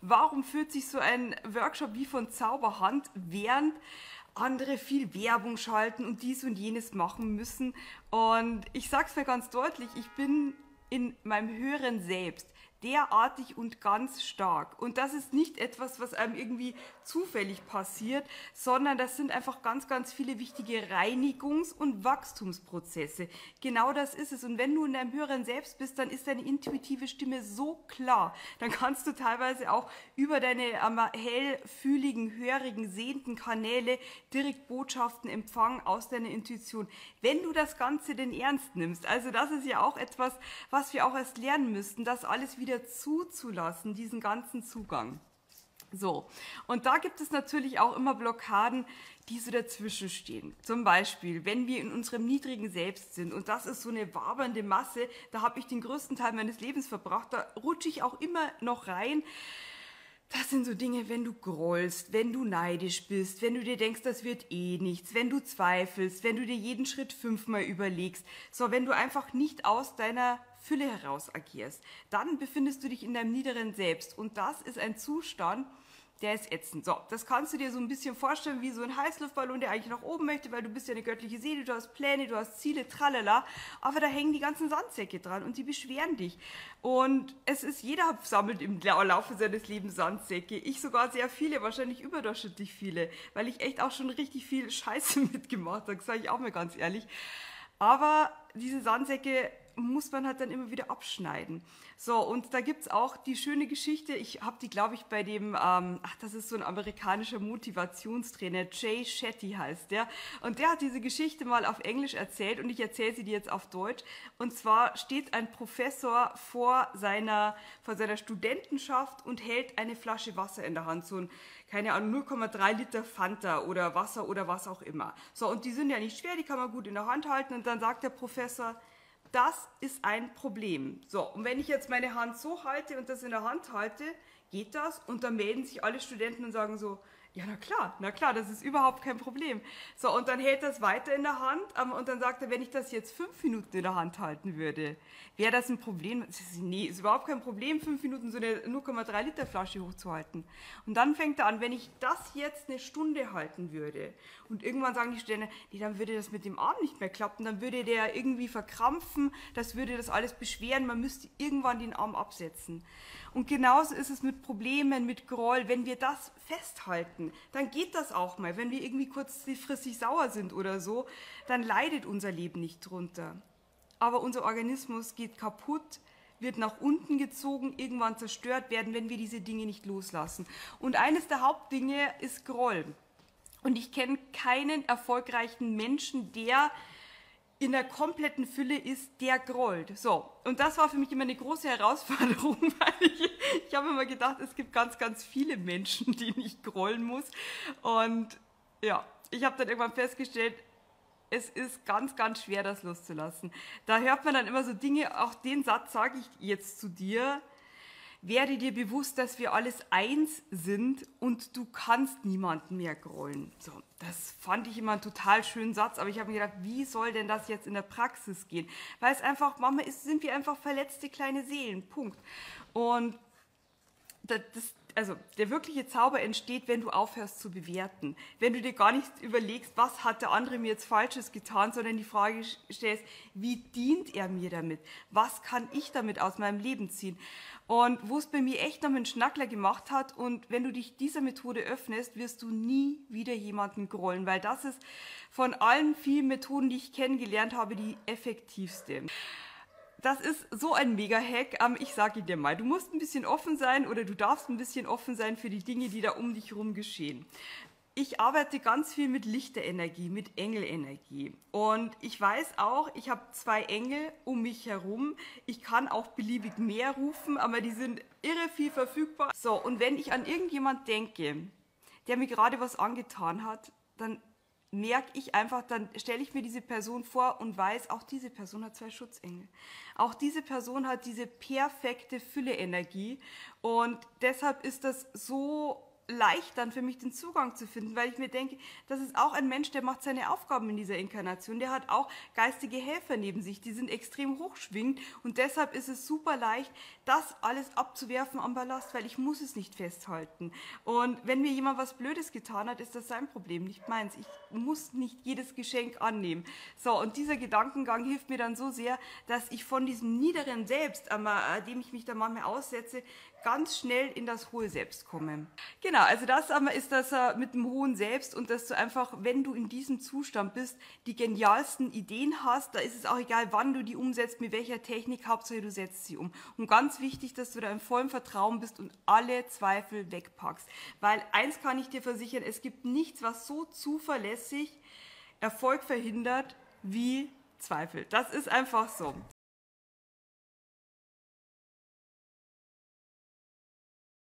warum fühlt sich so ein Workshop wie von Zauberhand, während andere viel Werbung schalten und dies und jenes machen müssen. Und ich sage es mir ganz deutlich, ich bin in meinem höheren Selbst derartig und ganz stark. Und das ist nicht etwas, was einem irgendwie zufällig passiert, sondern das sind einfach ganz, ganz viele wichtige Reinigungs- und Wachstumsprozesse. Genau das ist es. Und wenn du in deinem höheren Selbst bist, dann ist deine intuitive Stimme so klar. Dann kannst du teilweise auch über deine ähm, hellfühligen, hörigen, sehenden Kanäle direkt Botschaften empfangen aus deiner Intuition. Wenn du das Ganze denn ernst nimmst. Also das ist ja auch etwas, was wir auch erst lernen müssten, das alles wieder wieder zuzulassen, diesen ganzen Zugang. So, und da gibt es natürlich auch immer Blockaden, die so dazwischen stehen. Zum Beispiel, wenn wir in unserem niedrigen Selbst sind und das ist so eine wabernde Masse, da habe ich den größten Teil meines Lebens verbracht, da rutsche ich auch immer noch rein. Das sind so Dinge, wenn du grollst, wenn du neidisch bist, wenn du dir denkst, das wird eh nichts, wenn du zweifelst, wenn du dir jeden Schritt fünfmal überlegst. So, wenn du einfach nicht aus deiner Fülle heraus agierst, dann befindest du dich in deinem niederen Selbst. Und das ist ein Zustand, der ist ätzend. So, das kannst du dir so ein bisschen vorstellen wie so ein Heißluftballon, der eigentlich nach oben möchte, weil du bist ja eine göttliche Seele, du hast Pläne, du hast Ziele, tralala, aber da hängen die ganzen Sandsäcke dran und die beschweren dich. Und es ist, jeder sammelt im Laufe seines Lebens Sandsäcke. Ich sogar sehr viele, wahrscheinlich überdurchschnittlich viele, weil ich echt auch schon richtig viel Scheiße mitgemacht habe, sage ich auch mal ganz ehrlich. Aber diese Sandsäcke muss man halt dann immer wieder abschneiden. So, und da gibt es auch die schöne Geschichte, ich habe die, glaube ich, bei dem, ähm, ach, das ist so ein amerikanischer Motivationstrainer, Jay Shetty heißt der. Und der hat diese Geschichte mal auf Englisch erzählt und ich erzähle sie dir jetzt auf Deutsch. Und zwar steht ein Professor vor seiner, vor seiner Studentenschaft und hält eine Flasche Wasser in der Hand, so ein keine Ahnung, 0,3 Liter Fanta oder Wasser oder was auch immer. So, und die sind ja nicht schwer, die kann man gut in der Hand halten. Und dann sagt der Professor, das ist ein Problem. So, und wenn ich jetzt meine Hand so halte und das in der Hand halte, geht das und dann melden sich alle Studenten und sagen so, ja, na klar, na klar, das ist überhaupt kein Problem. So, und dann hält das weiter in der Hand ähm, und dann sagt er, wenn ich das jetzt fünf Minuten in der Hand halten würde, wäre das ein Problem? Nee, ist überhaupt kein Problem, fünf Minuten so eine 0,3 Liter Flasche hochzuhalten. Und dann fängt er an, wenn ich das jetzt eine Stunde halten würde und irgendwann sagen die Studenten, nee, dann würde das mit dem Arm nicht mehr klappen, dann würde der irgendwie verkrampfen, das würde das alles beschweren, man müsste irgendwann den Arm absetzen. Und genauso ist es mit Problemen, mit Groll. Wenn wir das festhalten, dann geht das auch mal. Wenn wir irgendwie kurzfristig sauer sind oder so, dann leidet unser Leben nicht drunter. Aber unser Organismus geht kaputt, wird nach unten gezogen, irgendwann zerstört werden, wenn wir diese Dinge nicht loslassen. Und eines der Hauptdinge ist Groll. Und ich kenne keinen erfolgreichen Menschen, der in der kompletten Fülle ist, der grollt. So, und das war für mich immer eine große Herausforderung, weil ich, ich habe immer gedacht, es gibt ganz, ganz viele Menschen, die nicht grollen muss. Und ja, ich habe dann irgendwann festgestellt, es ist ganz, ganz schwer, das loszulassen. Da hört man dann immer so Dinge, auch den Satz sage ich jetzt zu dir, werde dir bewusst, dass wir alles eins sind und du kannst niemanden mehr grollen. So, das fand ich immer einen total schönen Satz, aber ich habe mir gedacht, wie soll denn das jetzt in der Praxis gehen? Weil es einfach, manchmal ist, sind wir einfach verletzte kleine Seelen, Punkt. Und das, also der wirkliche Zauber entsteht, wenn du aufhörst zu bewerten. Wenn du dir gar nicht überlegst, was hat der andere mir jetzt Falsches getan, sondern die Frage stellst, wie dient er mir damit? Was kann ich damit aus meinem Leben ziehen? Und wo es bei mir echt noch einen Schnackler gemacht hat und wenn du dich dieser Methode öffnest, wirst du nie wieder jemanden grollen, weil das ist von allen vielen Methoden, die ich kennengelernt habe, die effektivste. Das ist so ein Mega-Hack. Ähm, ich sage dir mal, du musst ein bisschen offen sein oder du darfst ein bisschen offen sein für die Dinge, die da um dich herum geschehen ich arbeite ganz viel mit Lichterenergie, mit Engelenergie. Und ich weiß auch, ich habe zwei Engel um mich herum. Ich kann auch beliebig mehr rufen, aber die sind irre viel verfügbar. So, und wenn ich an irgendjemand denke, der mir gerade was angetan hat, dann merke ich einfach, dann stelle ich mir diese Person vor und weiß, auch diese Person hat zwei Schutzengel. Auch diese Person hat diese perfekte Fülle-Energie und deshalb ist das so leicht dann für mich den Zugang zu finden, weil ich mir denke, das ist auch ein Mensch, der macht seine Aufgaben in dieser Inkarnation, der hat auch geistige Helfer neben sich, die sind extrem hochschwingend und deshalb ist es super leicht, das alles abzuwerfen am Ballast, weil ich muss es nicht festhalten. Und wenn mir jemand was Blödes getan hat, ist das sein Problem, nicht meins. Ich muss nicht jedes Geschenk annehmen. So, und dieser Gedankengang hilft mir dann so sehr, dass ich von diesem niederen Selbst, äh, dem ich mich da manchmal aussetze, ganz schnell in das hohe Selbst komme. Genau, also das ist das äh, mit dem hohen Selbst und dass du einfach, wenn du in diesem Zustand bist, die genialsten Ideen hast, da ist es auch egal, wann du die umsetzt, mit welcher Technik, Hauptsache du setzt sie um. Und ganz wichtig, dass du da im vollen Vertrauen bist und alle Zweifel wegpackst. Weil eins kann ich dir versichern, es gibt nichts, was so zuverlässig Erfolg verhindert wie Zweifel. Das ist einfach so.